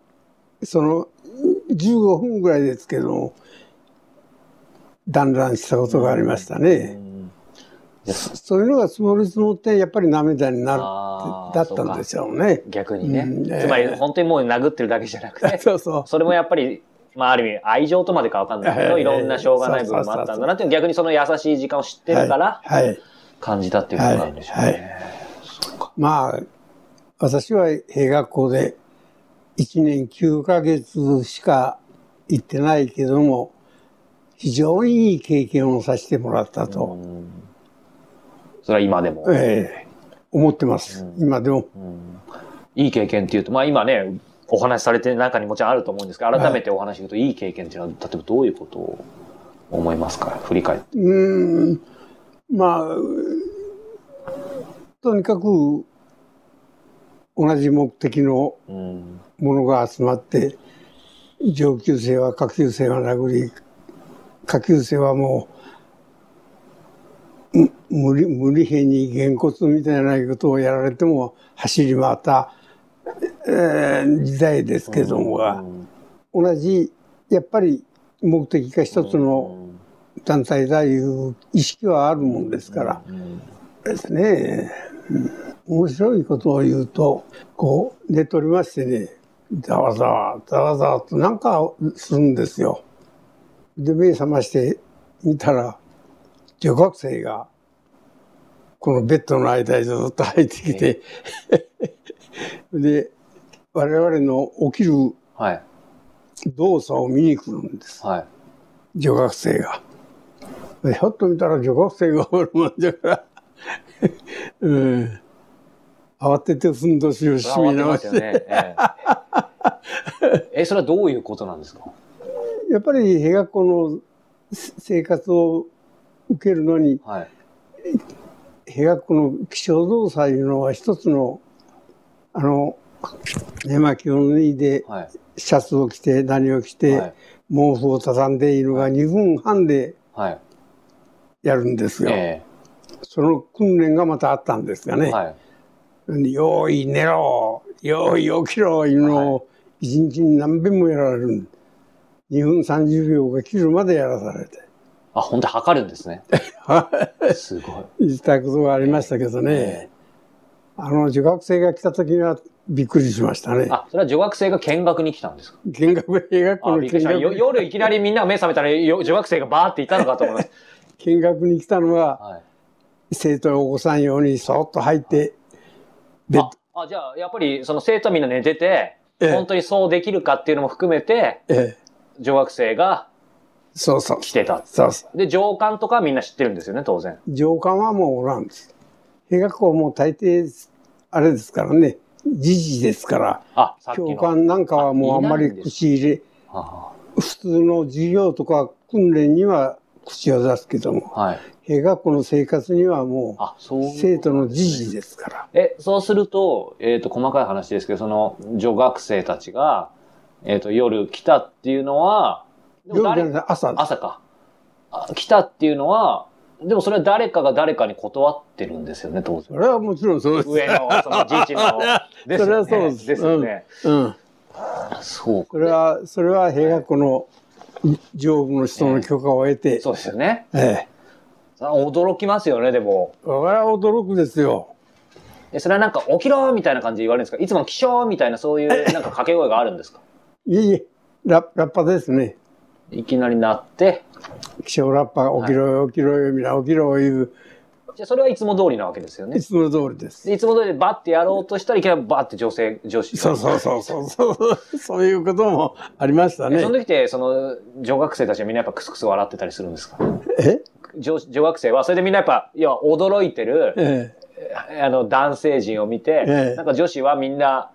その15分ぐらいですけども、団らんしたことがありましたね。そそういうのが積もり積もってやっぱり涙になるだったんでしょうね。逆にね。うんつまり本当にもう殴ってるだけじゃなくて、そうそう。それもやっぱり、まあある意味愛情とまでかわかんないけど、はいいろんなしょうがない部分もあったんだなっていう逆にその優しい時間を知ってるからはい。はい感じたっていうことなんでしょうね。はいまあ、私は兵学校で1年9ヶ月しか行ってないけども、非常にいい経験をさせてもらったと、うんそれは今でも。ええ思ってます。今でも。いい経験っていうと、まあ今ね、お話しされてる中にもちろんあると思うんですが、改めてお話聞くと、いい経験っていうのは、例えばどういうことを思いますか？振り返って。うーん、まあ、とにかく同じ目的のうん。ものが集まって、上級生は下級生は殴り、下級生はもう、む無理、無理変にげんこつみたいなことをやられても走り回った、えー時代ですけども。が、同じ、やっぱり目的が一つの団体だいう意識はあるもんですから、ですね、うん面白いことを言うと、こう、寝取りましてね、ざわざわ、ざわざわとなんかするんですよ。で、目覚まして見たら、女学生が、このベッドの間にずっと入ってきて、で、我々の起きるはい。動作を見に来るんです。はい。女学生が。でひょっと見たら女学生がおるもんだから、うん、慌ててふんどしをそ締め直して、ね。ええ え、それはどういうことなんですか？やっぱり兵学校のせ生活を受けるのに、はい。兵学校の気象動作いうのは一つの、あの、寝巻きを脱いで、はい。シャツを着て、何を着て、はい。毛布を畳んでいるのが2分半ではい。やるんですよ。えその訓練がまたあったんですがね。えはい。よーい寝ろよーい起きろいうのを一日に何遍もやられる。2分30秒が切るまでやらされて。あ、本当に測るんですね。すごい。言ったことがありましたけどね。あの、女学生が来た時にはびっくりしましたね。あ、それは女学生が見学に来たんですか？見学、兵学校あ、の見学夜いきなりみんなが目覚めたらよ女学生がバーっていたのかと思います。見学に来たのは、はい。生徒を起こさんようにそっと入って、ベッあ、あじゃあ、やっぱり、その生徒はみんな寝てて、ええ本当にそうできるかっていうのも含めて、ド、ええ、女学生がそうそう。来てた。そうそう。で、上官とかはみんな知ってるんですよね、当然。上官はもうおらんです。兵学校はもう大抵、あれですからね、時事ですから、教の。官なんかはもうあんまり口入れ、あ普通の授業とか訓練には口を出すけども、はい。兵学校の生活にはもあ、そう生徒の時事ですから。え、そうすると、えっ、と、細かい話ですけど、その、女学生たちが、えっ、と、夜来たっていうのは、夜じゃない朝。朝か。あ来たっていうのは、でもそれは誰かが誰かに断ってるんですよね、当然。それはもちろんそうです。上の、その、じいちの。ですよねそれはそうですですよね。うん。そうそれは、それは兵学校の上部の人の許可を得て、そうですよね。ええ。あ驚きますよね、でも。それは驚くですよ。えそれはなんか、起きろみたいな感じで言われるんですか？いつも起床みたいな、そういう、なんか掛け声があるんですか？いえいえ、ララッパですね。いきなりなって、気象ラッパが起きろよ、起きろよ、みんな起きろよ、いう、じゃあそれはいつも通りなわけですよねい。つも通りです。でいつも通りでバッてやろうとしたらいきなりバッて女性、女子が。そうそうそうそうそう。そういうこともありましたねえそ。の時って、その、女学生たちはみんなやっぱクスクス笑ってたりするんですか？え？女女学生は、それでみんなやっぱ、いや、驚いてる、えあの、男性陣を見て、ええなんか女子はみんな、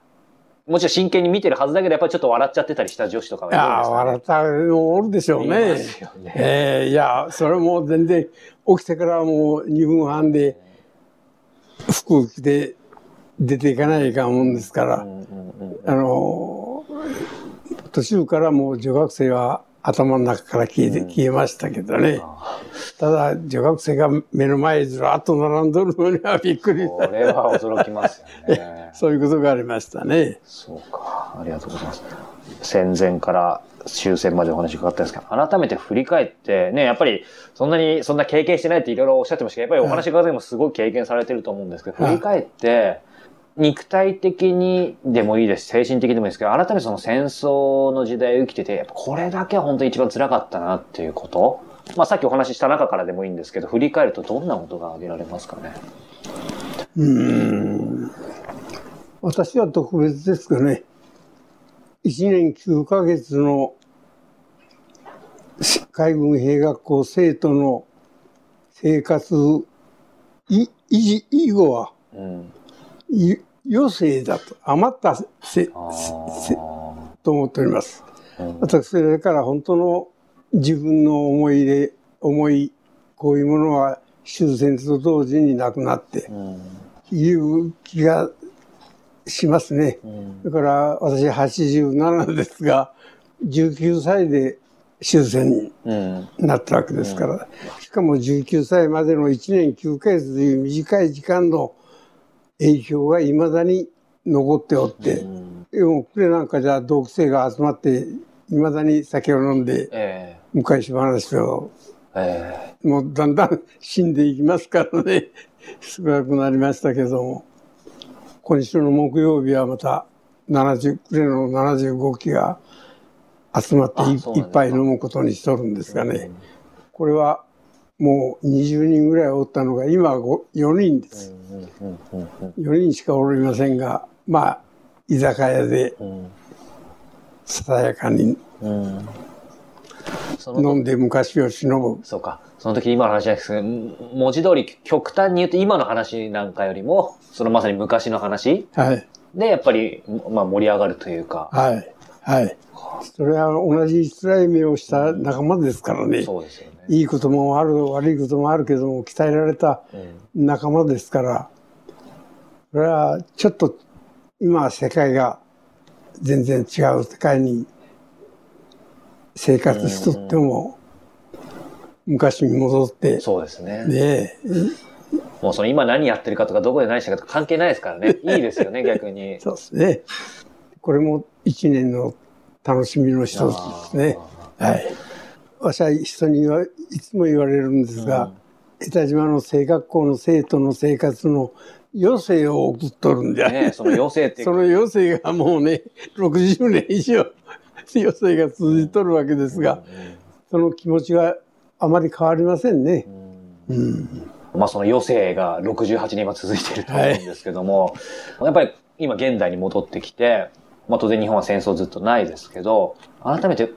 もちろん真剣に見てるはずだけど、やっぱりちょっと笑っちゃってたりした女子とかはいるんですか、笑ったのおるでしょういねま。すよね。ええいや、それも全然、起きてからもう2分半で、服を着て出ていかないかんもんですから、あのー、途中からもう女学生は頭の中から消えて、消えましたけどね。ただ、女学生が目の前にずらっと並んどるのにはびっくりこれは驚きますよね。そういうことがありましたね。そうか。ありがとうございます。戦前から終戦までお話伺ったんですけど、改めて振り返って、ね、やっぱりそんなに、そんな経験してないっていろいろおっしゃってましたけど、やっぱりお話伺ってもすごい経験されてると思うんですけど、はい振り返って、肉体的にでもいいです、精神的でもいいですけど、改めてその戦争の時代を生きてて、やっぱこれだけは本当に一番辛かったなっていうこと。まあさっきお話しした中からでもいいんですけど、振り返るとどんなことが挙げられますかね？うーん私は特別ですがね、1年9ヶ月の海軍兵学校生徒の生活い維持以後はうん。い余生だと余ったせせと思っております。私それから本当の自分の思いで思いこういうものは終戦と同時になくなってうん。いう気がしますね。うん。だから私87ですが19歳で終戦にうん。なったわけですから、しかも19歳までの1年9ヶ月という短い時間の影響がいまだに残っておって、うん。でもこれなんかじゃ同期生が集まっていまだに酒を飲んでえ昔話をええ。もうだんだん死んでいきますからね。少なくなりましたけども。今週の木曜日はまた70暮れの75機が集まっていあそうなんですか。いっぱい飲むことにしとるんですがね。これはもう20人ぐらいおったのが今はご4人です。うんうんうんうん4人しかおりませんがまあ居酒屋でうんささやかに飲んで昔を忍ぶ。そうか。その時今の話じゃないですけど、文字通り極端に言うと今の話なんかよりも、そのまさに昔の話はい。でやっぱり、まあ盛り上がるというか。はいはいそれは同じ辛い目をした仲間ですからねそうですよね。いいこともある悪いこともあるけども鍛えられたうん仲間ですからそれはちょっと今は世界が全然違う世界に生活しとっても昔に戻ってそうですね。ねもうその今何やってるかとかどこで何したかとか関係ないですからね。いいですよね、逆に。そうですねこれも一年の楽しみの一つですね。はい。私は人にはいつも言われるんですが、江田島の声学校の生徒の生活の余生を送っとるんじゃ、ねその余生っていう その余生がもうね60年以上余生が続いとるわけですがその気持ちはあまり変わりませんね。うん。まあその余生が68年今続いていると思うんですけども、やっぱり今現代に戻ってきて、まあ当然日本は戦争ずっとないですけど、改めて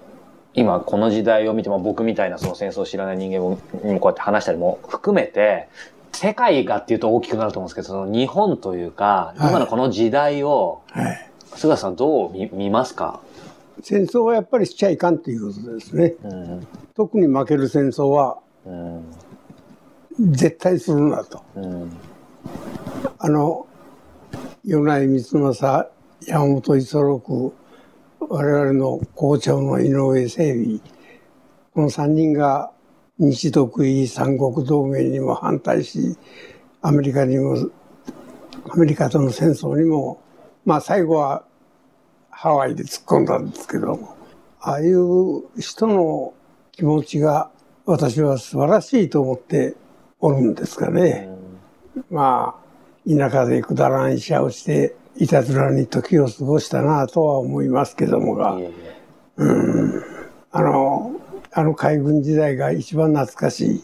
今この時代を見ても僕みたいなその戦争を知らない人間もにもこうやって話したりも含めて、世界がっていうと大きくなると思うんですけど、その日本というか、はい今のこの時代を、はい、菅田さんどう見見ますか？戦争はやっぱりしちゃいかんということですね。うん。特に負ける戦争はうん。絶対するなと。うん。あの米内光政山本五十六我々の校長の井上整備この3人が日独伊三国同盟にも反対しアメリカにもアメリカとの戦争にもまあ最後はハワイで突っ込んだんですけどもああいう人の気持ちが私は素晴らしいと思っておるんですかね。まあ田舎でくだらん医者をしていたずらに時を過ごしたなとは思いますけどもが。いえいえ。あのあの海軍時代が一番懐かしい。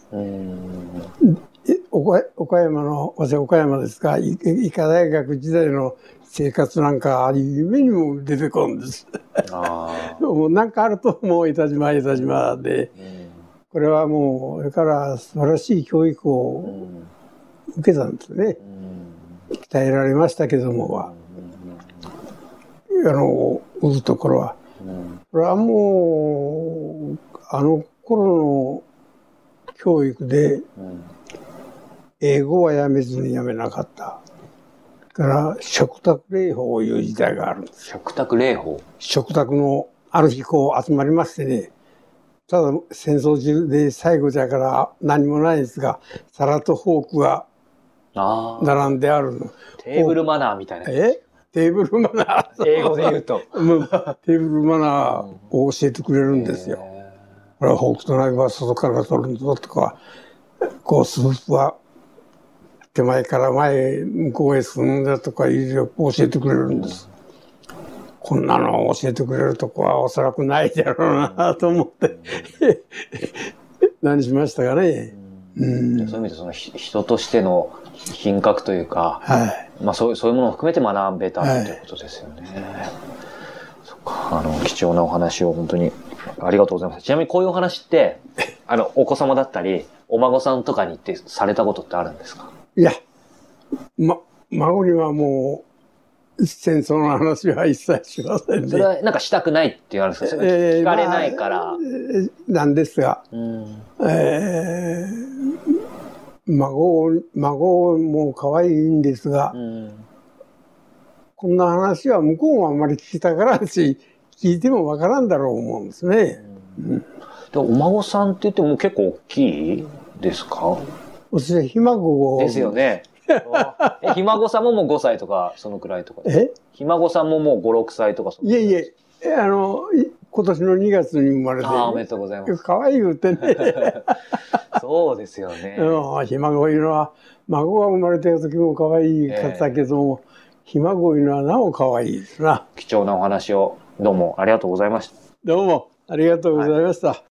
岡岡山の私岡山ですがい医科大学時代の生活なんか夢にも出てこんです。ああ。もうなんかあるともう江田島江田島で。うん。これはもうそれから素晴らしい教育うをん。受けたんですね。うん。鍛えられましたけどもはあの売るところは。うんこれはもうあの頃の教育でうん英語はやめずにやめなかった。から食卓礼法をいう時代がある。食卓礼法？食卓のある日こう集まりましてね、ただ戦争中で最後じゃから何もないんですが、皿とフォークが。並んであるの。テーブルマナーみたいな。え？テーブルマナー。英語で言うと。もうテーブルマナーを教えてくれるんですよ。これはフォークとナイフは外から取るんだとか、こうスープは手前から前、向こうへ進んだとかいろいろ教えてくれるんです。こんなのを教えてくれるとこはおそらくないだろうなと思って、何しましたかね。うん。そういう意味でそのひ人としての品格というか、はい。まあそういうそういうものを含めて学べたとはいいうことですよね。そっか、あの、貴重なお話を本当にありがとうございます。ちなみにこういうお話って、あの、お子様だったり、お孫さんとかにってされたことってあるんですか？いや、ま、孫にはもう、戦争の話は一切しませんね。それはなんかしたくないって言われるんですか？それ聞かれないから。まあえーなんですが、うんえー孫を、孫も可愛いんですが、うんこんな話は向こうもあんまり聞きたがらんし、聞いてもわからんだろう思うんですね。でお孫さんって言っても結構大きいですか？私はひ孫を。ですよね。え、ひ孫さんももう5歳とか、そのくらいとか。え？ひ孫さんももう5、6歳とか？いえいえ、えあの、い今年の2月に生まれて、ああ、おめでとうございます。可愛い言うてね。そうですよね。うん、ひ孫いうのは、孫が生まれてる時も可愛いかったけども、ひ孫いうのはなお可愛いですな。貴重なお話をどうもありがとうございました。どうもありがとうございました。